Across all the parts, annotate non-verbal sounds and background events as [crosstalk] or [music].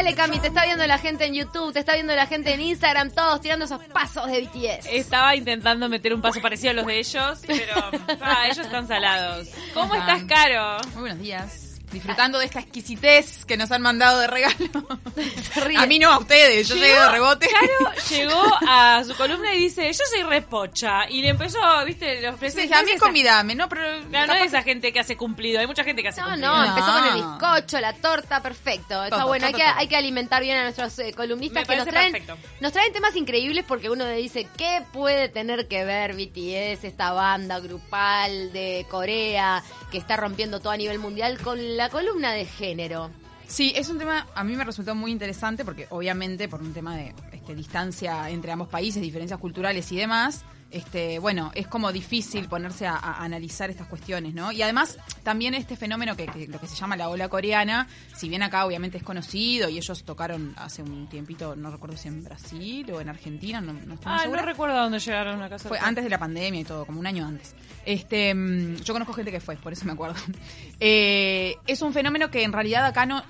Ale Cami, te está viendo la gente en YouTube, te está viendo la gente en Instagram, todos tirando esos pasos de BTS. Estaba intentando meter un paso parecido a los de ellos, pero [laughs] ah, ellos están salados. ¿Cómo estás, Caro? Muy buenos días disfrutando de esta exquisitez que nos han mandado de regalo. [laughs] a mí no, a ustedes, yo llegué de rebote. Claro, [laughs] llegó a su columna y dice, yo soy repocha. Y le empezó, viste, le ofrecí. a mí convidame, ¿no? Pero no es esa gente que hace cumplido, hay mucha gente que hace cumplido. No, no, empezó con el bizcocho, la torta, perfecto. Está bueno, hay, que, hay que alimentar bien a nuestros eh, columnistas que nos traen, nos traen temas increíbles porque uno dice, ¿qué puede tener que ver BTS, esta banda grupal de Corea que está rompiendo todo a nivel mundial con la columna de género. Sí, es un tema, a mí me resultó muy interesante porque obviamente por un tema de este, distancia entre ambos países, diferencias culturales y demás, este, bueno, es como difícil ponerse a, analizar estas cuestiones, ¿no? Y además, también este fenómeno que, lo que se llama la ola coreana, si bien acá obviamente es conocido y ellos tocaron hace un tiempito, no recuerdo si en Brasil o en Argentina, no, no estoy ah, no recuerdo a dónde llegaron a casa. Fue antes de la pandemia y todo, como un año antes. Este, mm, yo conozco gente que fue, por eso me acuerdo. [laughs] Eh, es un fenómeno que en realidad acá no,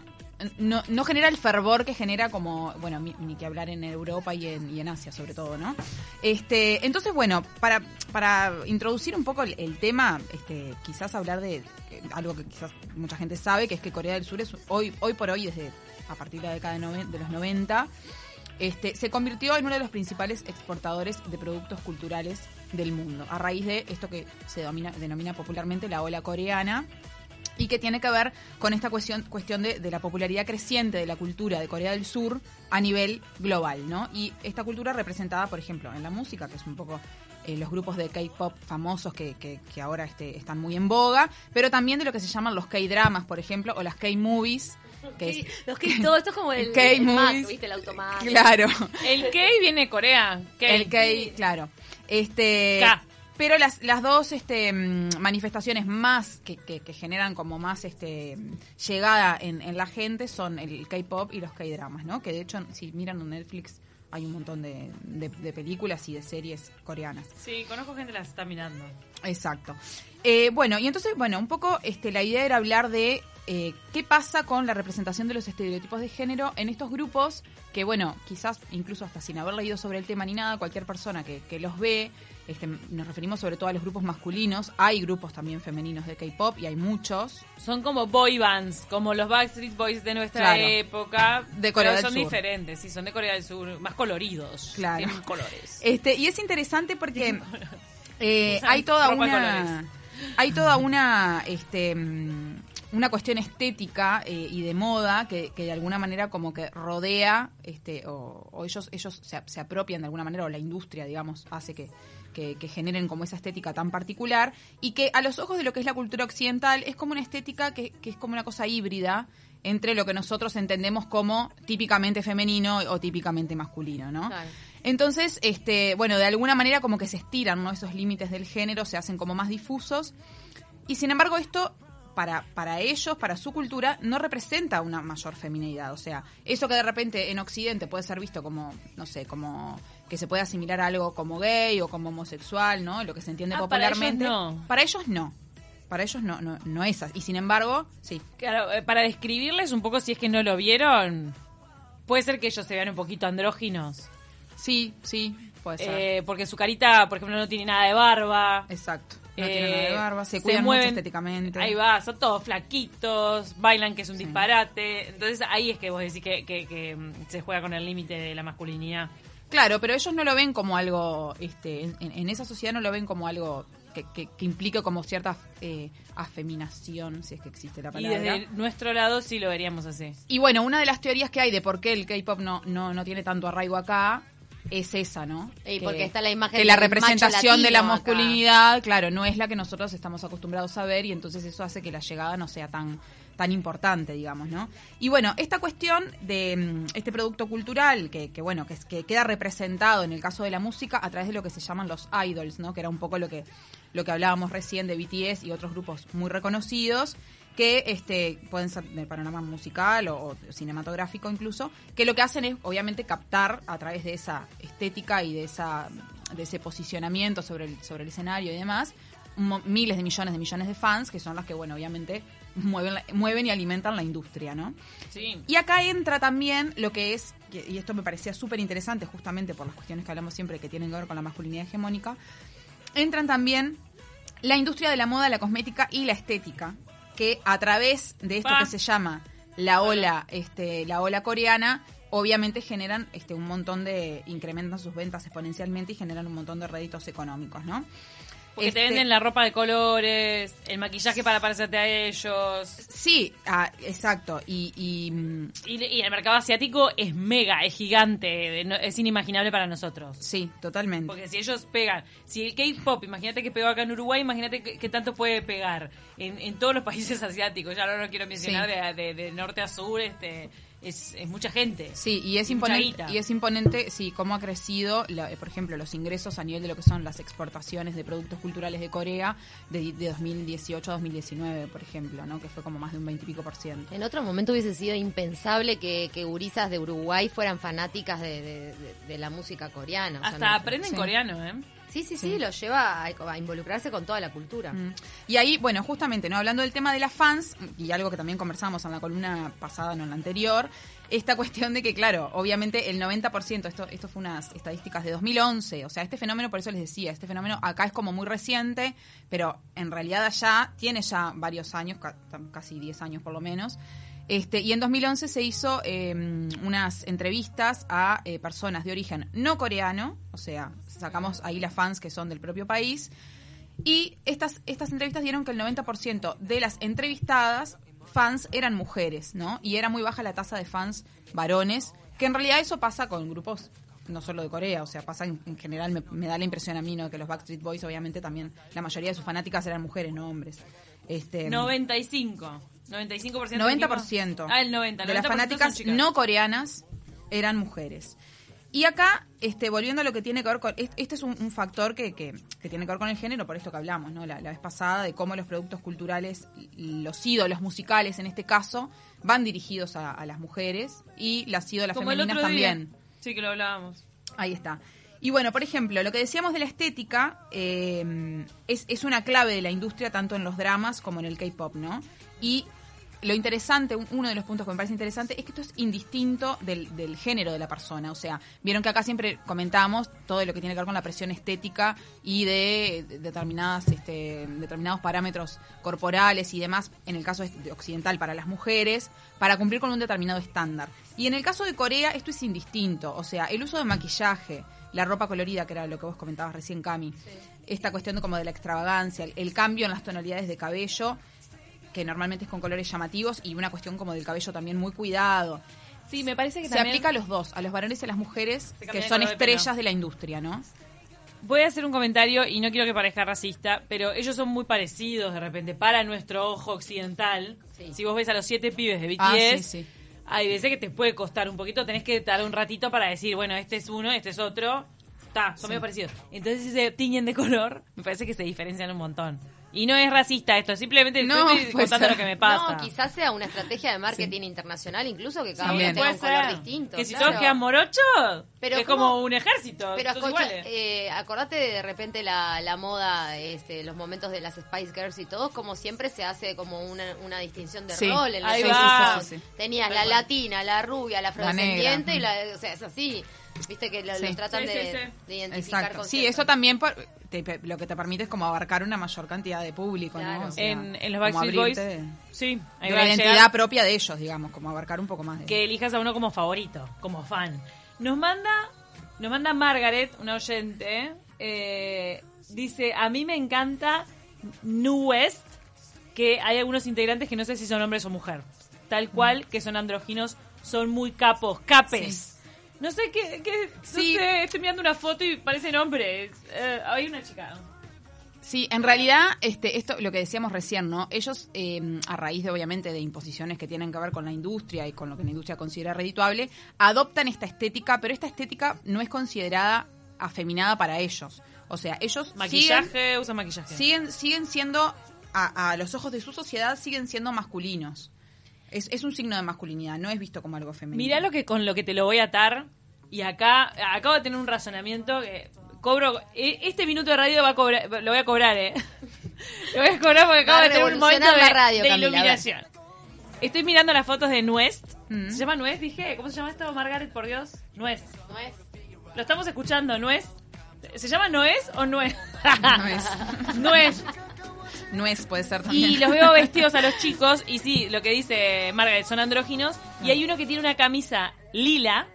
no, no genera el fervor que genera como, bueno, ni que hablar en Europa y en, y en Asia sobre todo, ¿no? Este, entonces, bueno, para, para introducir un poco el, tema, este, quizás hablar de algo que quizás mucha gente sabe, que es que Corea del Sur es hoy, hoy por hoy, desde a partir de la década de, de los 90, este, se convirtió en uno de los principales exportadores de productos culturales del mundo, a raíz de esto que se denomina popularmente la ola coreana, y que tiene que ver con esta cuestión, cuestión de, la popularidad creciente de la cultura de Corea del Sur a nivel global, ¿no? Y esta cultura representada, por ejemplo, en la música, que es un poco eh, los grupos de K-pop famosos que, que, ahora este, están muy en boga, pero también de lo que se llaman los K-dramas, por ejemplo, o las K-movies. Que los K, todo esto es como el, K-movies. ¿viste? El automático. Claro. El K viene de Corea. El K, claro. Este, pero las, las dos este, mm, manifestaciones más que, que, generan como más este, llegada en, en la gente son el K-pop y los K-dramas, ¿no? Que de hecho, si miran en Netflix, hay un montón de, de, películas y de series coreanas. Sí, conozco gente que las está mirando. Exacto. Eh, bueno, y entonces, bueno, un poco este, la idea era hablar de eh, qué pasa con la representación de los estereotipos de género en estos grupos que, bueno, quizás incluso hasta sin haber leído sobre el tema ni nada, cualquier persona que, que los ve este, nos referimos sobre todo a los grupos masculinos. Hay grupos también femeninos de K-pop y hay muchos. Son como boy bands, como los Backstreet Boys de nuestra época. De Corea del son diferentes, sí, son de Corea del Sur, más coloridos. Claro. Tienen colores. Este, y es interesante porque eh, hay toda una. Hay toda una. Este, mm, una cuestión estética eh, y de moda que, de alguna manera como que rodea este o, ellos ellos se, se, apropian de alguna manera o la industria digamos hace que que, generen como esa estética tan particular y que a los ojos de lo que es la cultura occidental es como una estética que, es como una cosa híbrida entre lo que nosotros entendemos como típicamente femenino o típicamente masculino, ¿no? Entonces, este, bueno, de alguna manera como que se estiran, ¿no? Esos límites del género se hacen como más difusos. Y sin embargo, esto para, para ellos, para su cultura, no representa una mayor feminidad. O sea, eso que de repente en Occidente puede ser visto como, no sé, como que se puede asimilar a algo como gay o como homosexual, ¿no? Lo que se entiende popularmente. Para ellos no. Para ellos no. Para ellos no, no, no es así. Y sin embargo, sí. Claro, eh, para describirles un poco, si es que no lo vieron, puede ser que ellos se vean un poquito andróginos. Sí, sí, puede ser. Eh, porque su carita, por ejemplo, no tiene nada de barba. Exacto. No tiene nada de barba, se, cuidan mucho estéticamente. Ahí va, son todos flaquitos, bailan que es un disparate. Entonces ahí es que vos decís que, que mm, se juega con el límite de la masculinidad. Claro, pero ellos no lo ven como algo, este, en, esa sociedad no lo ven como algo que, que, implique como cierta eh, afeminación, si es que existe la palabra. Y desde nuestro lado sí lo veríamos así. Y bueno, una de las teorías que hay de por qué el K-pop no, no, no tiene tanto arraigo acá es esa, ¿no? Y porque está la imagen que la representación de la masculinidad, claro, no es la que nosotros estamos acostumbrados a ver y entonces eso hace que la llegada no sea tan tan importante, digamos, ¿no? Y bueno, esta cuestión de mm, este producto cultural que, que bueno, que, que queda representado en el caso de la música a través de lo que se llaman los idols, ¿no? Que era un poco lo que lo que hablábamos recién de BTS y otros grupos muy reconocidos que este pueden ser de panorama musical o, cinematográfico incluso, que lo que hacen es obviamente captar a través de esa estética y de esa de ese posicionamiento sobre el sobre el escenario y demás miles de millones de millones de fans que son los que bueno obviamente mueven, mueven y alimentan la industria, ¿no? Sí. Y acá entra también lo que es, y esto me parecía súper interesante justamente por las cuestiones que hablamos siempre que tienen que ver con la masculinidad hegemónica, entran también la industria de la moda, la cosmética y la estética, que a través de esto que se llama la ola, este, la ola coreana, obviamente generan este, un montón de, incrementan sus ventas exponencialmente y generan un montón de réditos económicos, ¿no? Porque te venden este la ropa de colores, el maquillaje para parecerte a ellos. Sí, ah, exacto. Y, y, y, el mercado asiático es mega, es gigante, es inimaginable para nosotros. Sí, totalmente. Porque si ellos pegan, si el K-pop, imagínate que pegó acá en Uruguay, imagínate qué tanto puede pegar en, en, todos los países [laughs] asiatos. Ya no lo quiero mencionar de, de norte a sur, este es, mucha gente. Sí, y es imponente, y es imponente, sí, cómo ha crecido, por ejemplo, los ingresos a nivel de lo que son las exportaciones de productos culturales de Corea de, 2018 a 2019, por ejemplo, ¿no? Que fue como más de un 20 y pico por ciento. En otro momento hubiese sido impensable que, que gurisas de Uruguay fueran fanáticas de, la música coreana. Hasta aprenden coreano, ¿eh? Sí, sí, sí, lo lleva a, involucrarse con toda la cultura. Mm. Y ahí, bueno, justamente, no hablando del tema de las fans, y algo que también conversamos en la columna pasada, no en la anterior, esta [laughs] cuestión de que, claro, obviamente el 90%, esto, esto fue unas estadísticas de 2011, o sea, este fenómeno, por eso les decía, este fenómeno acá es como muy reciente, pero en realidad allá tiene ya varios años, casi 10 años por lo menos, este, y en 2011 se hizo em, unas entrevistas a eh, personas de origen no coreano, o sea, sacamos ahí las fans que son del propio país, y estas, estas entrevistas dieron que el 90% de las entrevistadas fans eran mujeres, ¿no? Y era muy baja la tasa de fans varones, que en realidad eso pasa con grupos no solo de Corea, o sea, pasa en, general, me, da la impresión a mí, ¿no? Que los Backstreet Boys, obviamente, también, la mayoría de sus fanáticas eran mujeres, no hombres. Este, 95. 95%. 90%. Ah, el 90. de las fanáticas no coreanas eran mujeres. Y acá, este, volviendo a lo que tiene que ver con. Este es un, factor que, que, tiene que ver con el género, por esto que hablamos, ¿no? La, vez pasada, de cómo los productos culturales, los ídolos musicales en este caso, van dirigidos a, las mujeres y las ídolas femeninas también. Sí, que lo hablábamos. Ahí está. Y bueno, por ejemplo, lo que decíamos de la estética eh, es, es una clave de la industria tanto en los dramas como en el K-pop, ¿no? Y lo interesante, uno de los puntos que me parece interesante, es que esto es indistinto del, del, género de la persona. O sea, vieron que acá siempre comentamos todo lo que tiene que ver con la presión estética y de, determinadas, este, determinados parámetros corporales y demás, en el caso occidental para las mujeres, para cumplir con un determinado estándar. Y en el caso de Corea esto es indistinto. O sea, el uso de maquillaje, la ropa colorida, que era lo que vos comentabas recién, Cami, esta cuestión de como de la extravagancia, el cambio en las tonalidades de cabello que normalmente es con colores llamativos y una cuestión como del cabello también muy cuidado. Sí, me parece que se aplica a los dos, a los varones y a las mujeres, que son estrellas de, la industria, ¿no? Voy a hacer un comentario y no quiero que parezca racista, pero ellos son muy parecidos de repente para nuestro ojo occidental. Si vos ves a los siete pibes de BTS, ah, sí, hay veces que te puede costar un poquito, tenés que dar un ratito para decir, bueno, este es uno, este es otro. Está, son medio parecidos. Entonces si se tiñen de color, me parece que se diferencian un montón. Y no es racista esto, simplemente no, estoy contando lo que me pasa. No, quizás sea una estrategia de marketing internacional, incluso que cada uno tenga un color distinto. Que si todos quedan morochos, es como un ejército. Pero eh, acordate de, de repente la, la moda, este, los momentos de las Spice Girls y todo, como siempre se hace como una, una distinción de rol en la Tenías la latina, la rubia, la afrodescendiente, y la, o sea, es así. Viste que lo, tratan de, identificar con Sí, eso también lo que te permite es como abarcar una mayor cantidad de público, ¿no? en, los Backstreet Boys, sí. Hay la identidad propia de ellos, digamos, como abarcar un poco más. De que elijas a uno como favorito, como fan. Nos manda, nos manda Margaret, una oyente, eh, dice, a mí me encanta New West, que hay algunos integrantes que no sé si son hombres o mujer, tal cual, que son androginos, son muy capos, capes. No sé qué, qué sí. estoy mirando una foto y parecen hombres. Eh, hay una chica. Sí, en realidad, este, esto, lo que decíamos recién, ¿no? Ellos, em, a raíz de, obviamente, de imposiciones que tienen que ver con la industria y con lo que la industria considera redituable, adoptan esta estética, pero esta estética no es considerada afeminada para ellos. O sea, ellos maquillaje, usan maquillaje. Siguen, siguen siendo, a, a los ojos de su sociedad, siguen siendo masculinos. Es, es un signo de masculinidad, no es visto como algo femenino. Mirá lo que con lo que te lo voy a atar. Y acá acabo de tener un razonamiento que cobro. e- Este minuto de radio va a cobrar, lo voy a cobrar, ¿eh? [laughs] Lo voy a cobrar porque acabo de tener un momento de, radio, Camila, iluminación. Estoy mirando las fotos de Nuest. Mm. ¿Se llama Nuest? Dije. ¿Cómo se llama esto, Margaret? Por Dios. Nuest. No es. Lo estamos escuchando, ¿Nuest? ¿Se llama Nuez o Nuez? Nuez. [laughs] Nuez. Nuez puede ser también. Y los veo vestidos a los [laughs] chicos. Y sí, lo que dice Margaret, son andróginos. Y hay uno que tiene una camisa lila.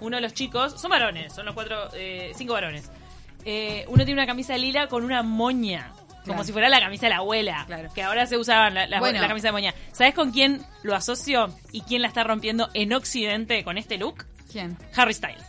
Uno de los chicos, son varones, son los cuatro, eh, cinco varones. Eh, uno tiene una camisa lila con una moña. Como Claro. si fuera la camisa de la abuela. Claro. Que ahora se usaban la, la- Bueno. la camisa de moña. ¿Sabes con quién lo asocio y quién la está rompiendo en Occidente con este look? ¿Quién? Harry Styles.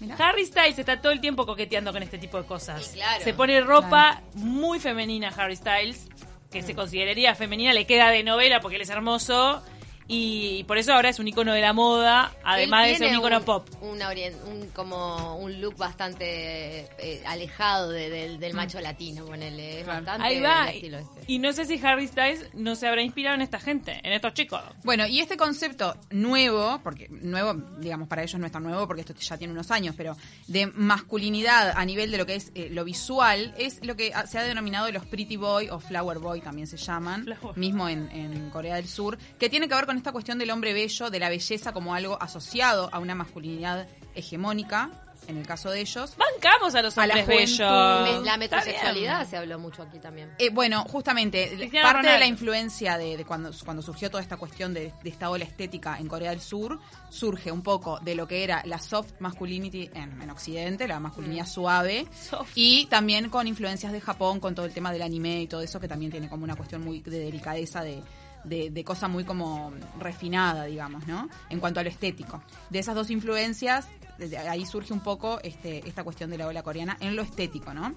Mirá. Harry Styles está todo el tiempo coqueteando con este tipo de cosas. Sí, claro. Se pone ropa muy femenina Harry Styles, que se consideraría femenina, le queda de novela porque él es hermoso. Y por eso ahora es un icono de la moda, además de ser un icono pop. una orien- un, como un look bastante eh, alejado de- del, del macho latino, ponele. Es Claro. bastante Ahí va. estilo este. Y no sé si Harry Styles no se habrá inspirado en esta gente, en estos chicos. Bueno, y este concepto nuevo, porque nuevo, digamos, para ellos no es tan nuevo porque esto ya tiene unos años, pero de masculinidad a nivel de lo que es eh, lo visual, es lo que se ha denominado los pretty boy o flower boy también se llaman, Flower. mismo en, en Corea del Sur, que tiene que ver con esta cuestión del hombre bello, de la belleza como algo asociado a una masculinidad hegemónica, en el caso de ellos. Bancamos a los A la hombres bellos. La metrosexualidad se habló mucho aquí también. Eh, bueno, justamente, Cristiano parte de la influencia de, de cuando, cuando surgió toda esta cuestión de, de esta ola estética en Corea del Sur, surge un poco de lo que era la soft masculinity en, en Occidente, la masculinidad suave, Soft. y también con influencias de Japón, con todo el tema del anime y todo eso, que también tiene como una cuestión muy de delicadeza, de, de, de cosa muy como refinada, digamos, ¿no? En cuanto a lo estético. De esas dos influencias, ahí surge un poco este, esta cuestión de la ola coreana en lo estético, ¿no?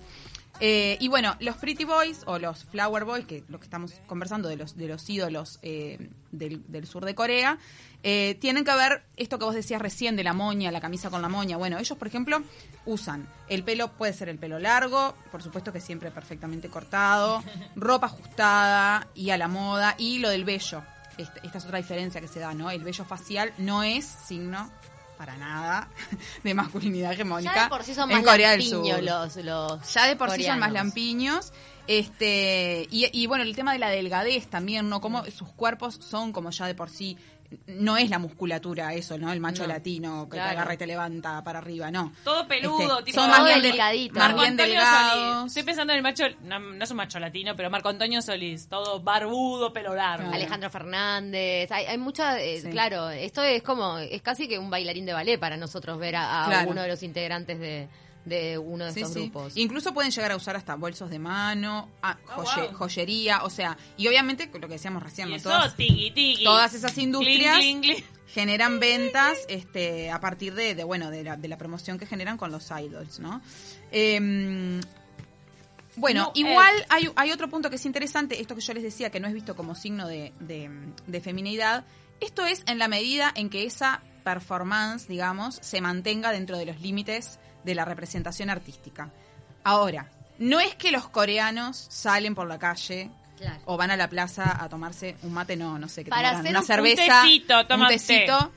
Eh, y bueno, los Pretty Boys o los Flower Boys, que lo que estamos conversando de los, de los ídolos eh, del, del sur de Corea, eh, tienen que ver esto que vos decías recién de la moña, la camisa con la moña. Bueno, ellos, por ejemplo, usan el pelo, puede ser el pelo largo, por supuesto que siempre perfectamente cortado, ropa ajustada y a la moda, y lo del vello. Esta, esta es otra diferencia que se da, ¿no? El vello facial no es signo para nada [laughs] de masculinidad hegemónica Ya de por sí son en más Corea del Sur. lampiños los, los Ya de por sí son más lampiños. Este, y, y bueno, el tema de la delgadez también, ¿no? Como sus cuerpos son como ya de por sí. No es la musculatura eso, ¿no? El macho No, latino que claro. te agarra y te levanta para arriba, no. Todo peludo, Este, tipo. son más bien, del- delicadito. más Marco bien Antonio delgados. Solís. Estoy pensando en el macho, no, no es un macho latino, pero Marco Antonio Solís, todo barbudo, pelo largo. Claro. Alejandro Fernández, hay, hay mucha, eh, Sí. claro, esto es como, es casi que un bailarín de ballet para nosotros ver a, a Claro. uno de los integrantes de, de uno de Sí, estos sí. grupos. Incluso pueden llegar a usar hasta bolsos de mano, a- Oh, joye- wow. joyería, o sea, y obviamente lo que decíamos recién, ¿no? eso, Todas- todas esas industrias Cling, cling, cling. generan ventas este, a partir de, de, bueno de la, de la promoción que generan con los idols, ¿no? Em, bueno, No, igual eh. hay, hay otro punto que es interesante, esto que yo les decía que no es visto como signo de, de, de feminidad, esto es en la medida en que esa performance, digamos, se mantenga dentro de los límites de la representación artística. Ahora, no es que los coreanos salen por la calle Claro. o van a la plaza a tomarse un mate, no, no sé, que Para hacer una un- cerveza, un tecito,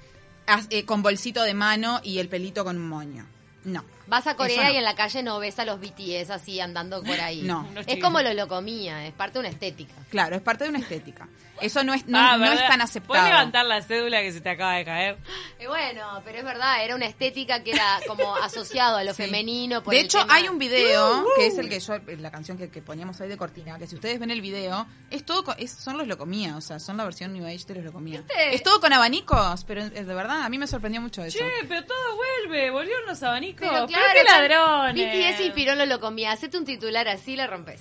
un eh, con bolsito de mano y el pelito con un moño. No. Vas a Corea no. y en la calle no ves a los BTS así andando por ahí. No. Es como lo locomía, es parte de una estética. Claro, es parte de una estética. Eso no es, no, Ah, no es tan ¿Puedes aceptado. levantar la cédula que se te acaba de caer? Y bueno, pero es verdad, era una estética que era como [laughs] asociado a lo Sí. femenino. por De hecho, tema- hay un video, que es el que yo, la canción que, que poníamos ahí de cortina, que si ustedes ven el video, es todo, con- es, son los locomía, o sea, son la versión New Age de los locomía. ¿Viste? Es todo con abanicos, pero es de verdad, a mí me sorprendió mucho eso. Che, pero todo vuelve, volvieron los abanicos. Claro, qué ladrones. BTS inspiró en lo locomía. Hacete un titular así, la rompes.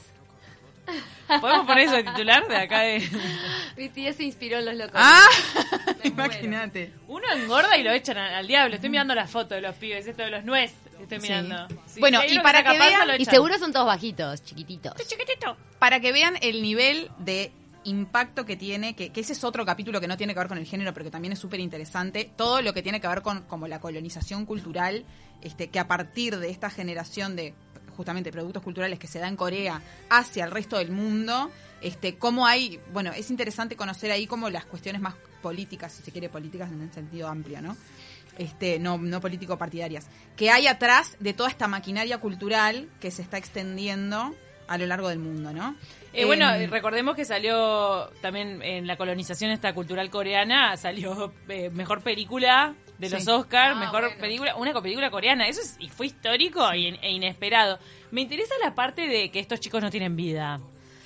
¿Podemos poner eso de titular de acá de... [laughs] BTS inspiró en los locomía. ¡Ah! [laughs] Imagínate. Uno engorda y lo echan al, al diablo. Estoy mirando la foto de los pibes, esto de los nuez. Estoy mirando. Sí, Bueno, y para que panza, vean- Y seguro son todos bajitos, chiquititos. Chiquitito. para que vean el nivel de impacto que tiene, que, ese es otro capítulo que no tiene que ver con el género, pero que también es súper interesante, todo lo que tiene que ver con como la colonización cultural, este, que a partir de esta generación de justamente productos culturales que se da en Corea hacia el resto del mundo, este, cómo hay, bueno, es interesante conocer ahí como las cuestiones más políticas, si se quiere políticas en el sentido amplio, ¿no? este, no, no político partidarias, que hay atrás de toda esta maquinaria cultural que se está extendiendo a lo largo del mundo, ¿no? Eh, bueno, em, recordemos que salió también en la colonización esta cultural coreana, salió eh, mejor película de los Oscars, ah, mejor película, una película coreana. Eso es, y fue histórico e inesperado. Me interesa la parte de que estos chicos no tienen vida.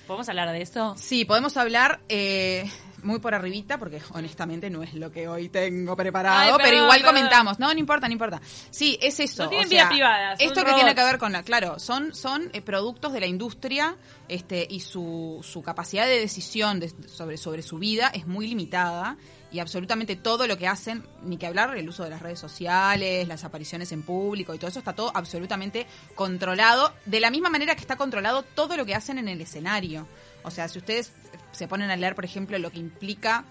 ¿Podemos hablar de eso? Sí, podemos hablar. Eh, muy por arribita, porque honestamente no es lo que hoy tengo preparado, pero igual comentamos. No, no importa, no importa. Sí, es eso. No tienen vida privada. Esto que tiene que ver con la, claro, son, son eh, productos de la industria este, y su, su capacidad de decisión sobre, sobre su vida es muy limitada y absolutamente todo lo que hacen, ni que hablar el uso de las redes sociales, las apariciones en público y todo eso está todo absolutamente controlado, de la misma manera que está controlado todo lo que hacen en el escenario. O sea, si ustedes se ponen a leer, por ejemplo, lo que implica,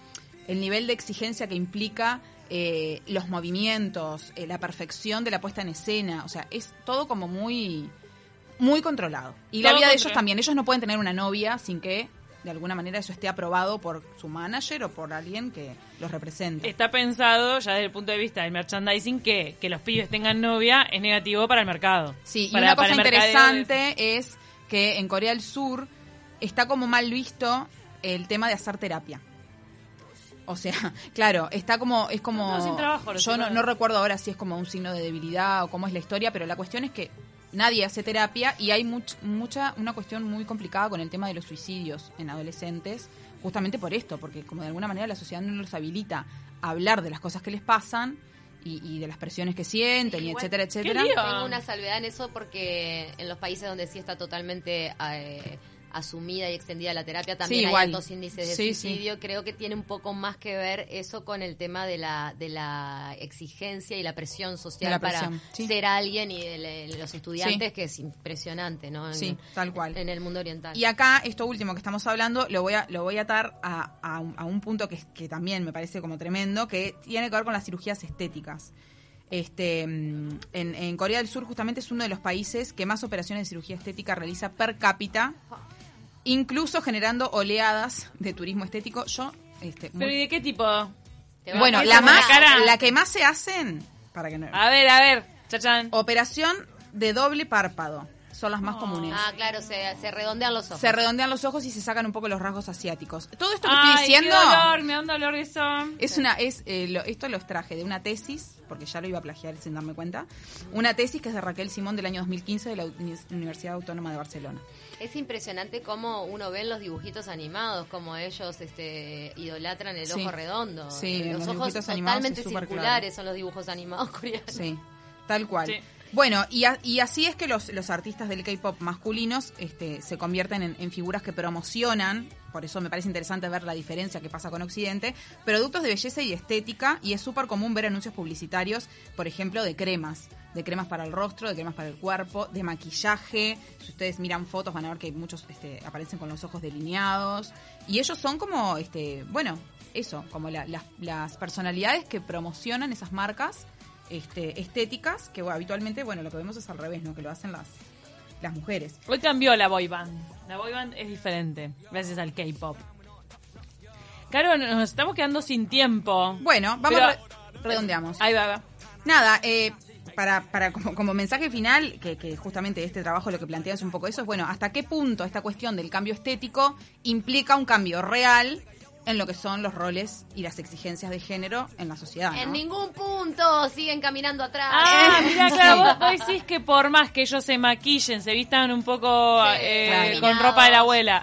el nivel de exigencia que implica eh, los movimientos, eh, la perfección de la puesta en escena, o sea, es todo como muy, muy controlado. Y la vida de ellos también, ellos no pueden tener una novia sin que de alguna manera eso esté aprobado por su manager o por alguien que los represente. Está pensado ya desde el punto de vista del merchandising que, que los pibes tengan novia es negativo para el mercado. Sí, y una cosa interesante es que en Corea del Sur está como mal visto el tema de hacer terapia. O sea, [laughs] claro, está como, es como... yo no, recuerdo ahora si es como un signo de debilidad o cómo es la historia, pero la cuestión es que nadie hace terapia y hay mucha, una cuestión muy complicada con el tema de los suicidios en adolescentes, justamente por esto, porque como de alguna manera la sociedad no los habilita a hablar de las cosas que les pasan y, de las presiones que sienten y etcétera, etcétera. Tengo una salvedad en eso porque en los países donde sí está totalmente... Eh, asumida y extendida la terapia, también hay altos índices de suicidio. Creo que tiene un poco más que ver eso con el tema de la, de la exigencia y la presión social para ser alguien y de, los estudiantes, que es impresionante, ¿no? sí, tal cual. En el mundo oriental. Y acá, esto último que estamos hablando, lo voy a, lo voy a atar a, a, un, punto que, que también me parece como tremendo, que tiene que ver con las cirugías estéticas. Este, en, en, Corea del Sur justamente es uno de los países que más operaciones de cirugía estética realiza per cápita incluso generando oleadas de turismo estético. Yo, este, ¿Pero y de qué tipo? Bueno, la más, la que más se hacen, para que no... A ver, a ver, chachán. Operación de doble párpado son las más comunes. Ah, claro, se, se, redondean los ojos. Se redondean los ojos y se sacan un poco los rasgos asiáticos. Todo esto que estoy diciendo. Qué dolor, me da un dolor eso. Es una, es, eh, esto los traje de una tesis, porque ya lo iba a plagiar sin darme cuenta. Una tesis que es de Raquel Simón del año 2015 de la Universidad Autónoma de Barcelona. Es impresionante cómo uno ve en los dibujitos animados, como ellos este, idolatran el ojo redondo. Sí, los, los ojos totalmente circulares son los dibujos animados [laughs] coreanos. Sí, tal cual. Bueno, y, y, así es que los, los artistas del K-pop masculinos este, se convierten en, en, figuras que promocionan, por eso me parece interesante ver la diferencia que pasa con Occidente, productos de belleza y estética, y es súper común ver anuncios publicitarios, por ejemplo, de cremas de cremas para el rostro, de cremas para el cuerpo, de maquillaje. Si ustedes miran fotos van a ver que muchos este, aparecen con los ojos delineados. Y ellos son como, este, bueno, eso, como las personalidades que promocionan esas marcas este, estéticas, que habitualmente, bueno, lo que vemos es al revés, ¿no? Que lo hacen las, las mujeres. Hoy cambió la boy band. La boy band es diferente, gracias al K-pop. Claro, nos estamos quedando sin tiempo. Bueno, vamos, a redondeamos. Ahí va, va. Nada, eh, para, para como, como, mensaje final, que, que, justamente este trabajo lo que plantea es un poco eso, es bueno, hasta qué punto esta cuestión del cambio estético implica un cambio real en lo que son los roles y las exigencias de género en la sociedad. En ningún punto siguen caminando atrás. Ah, mira, claro, [laughs] vos, decís que por más que ellos se maquillen, se vistan un poco eh, con [laughs] ropa de la abuela.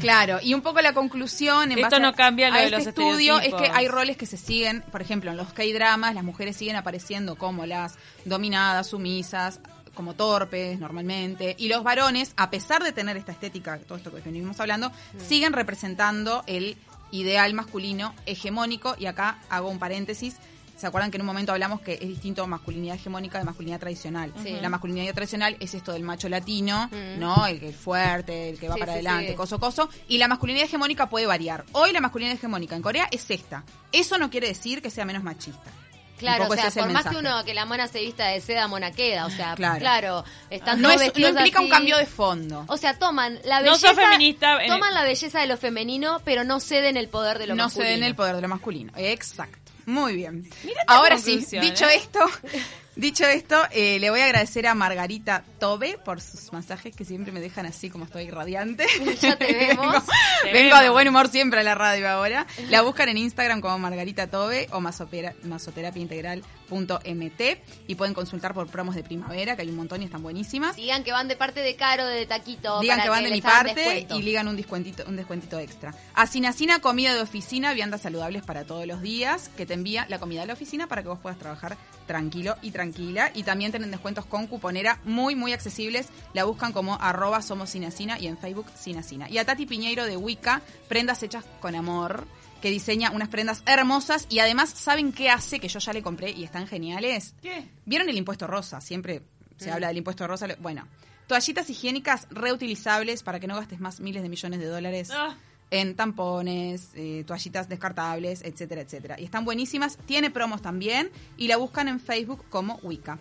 Claro, y un poco la conclusión en Esto no cambia lo a de este los estudio es que hay roles que se siguen, por ejemplo, en los K-dramas las mujeres siguen apareciendo como las dominadas, sumisas, como torpes normalmente, y los varones, a pesar de tener esta estética, todo esto que venimos hablando, mm. siguen representando el ideal masculino hegemónico, y acá hago un paréntesis, ¿Se acuerdan que en un momento hablamos que es distinto masculinidad hegemónica de masculinidad tradicional? La masculinidad tradicional es esto del macho latino, mm. ¿no? El que es fuerte, el que va para adelante, coso, coso. Y la masculinidad hegemónica puede variar. Hoy la masculinidad hegemónica en Corea es esta. Eso no quiere decir que sea menos machista. Claro, o sea, por más que uno que la mona se vista de seda, mona queda, o sea, claro, están no, implica un cambio de fondo. O sea, toman la belleza, no feminista, toman la belleza de lo femenino, pero no ceden el poder de lo masculino. No ceden el poder de lo masculino, exacto. Muy bien. Ahora sí, dicho ¿eh? esto, [laughs] Dicho esto, eh, le voy a agradecer a Margarita Tobe por sus masajes que siempre me dejan así como estoy radiante. Ya te [laughs] vemos. vengo, de buen humor siempre a la radio ahora. La buscan en Instagram como Margarita Tobe o masoterapiaintegral.mt y pueden consultar por promos de primavera, que hay un montón y están buenísimas. Digan que van de parte de Caro, de Taquito. Digan que van de mi parte y ligan un descuentito, un descuentito extra. A Sinacina, comida de oficina, viandas saludables para todos los días, que te envía la comida de la oficina para que vos puedas trabajar tranquilo y tranquila. Y también tienen descuentos con cuponera muy, muy accesibles. La buscan como arroba somos Sinacina y en Facebook Sinacina. Y a Tati Piñeiro de Wicca, prendas hechas con amor, que diseña unas prendas hermosas y además, ¿saben qué hace? Que yo ya le compré y están geniales. ¿Qué? ¿Vieron el impuesto rosa? Siempre se habla del impuesto rosa. Bueno, toallitas higiénicas reutilizables para que no gastes más miles de millones de dólares. Ah en tampones, eh, toallitas descartables, etcétera, etcétera. Y están buenísimas. Tiene promos también y la buscan en Facebook como Wicca.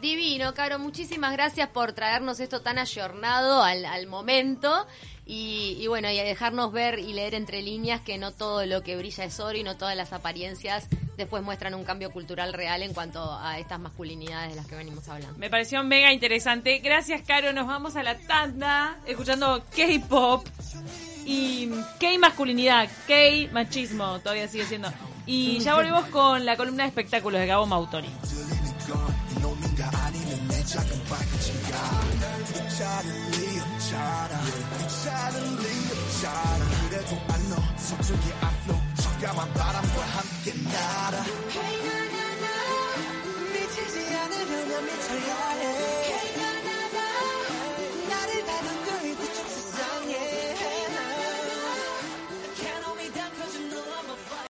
Divino, Caro. Muchísimas gracias por traernos esto tan ayornado al, al momento. Y, bueno, y a dejarnos ver y leer entre líneas que no todo lo que brilla es oro y no todas las apariencias después muestran un cambio cultural real en cuanto a estas masculinidades de las que venimos hablando. Me pareció mega interesante. Gracias, Caro. Nos vamos a la tanda escuchando K-pop. Y qué masculinidad, qué machismo todavía sigue siendo. Y ya volvemos con la columna de espectáculos de Gabo Mautori.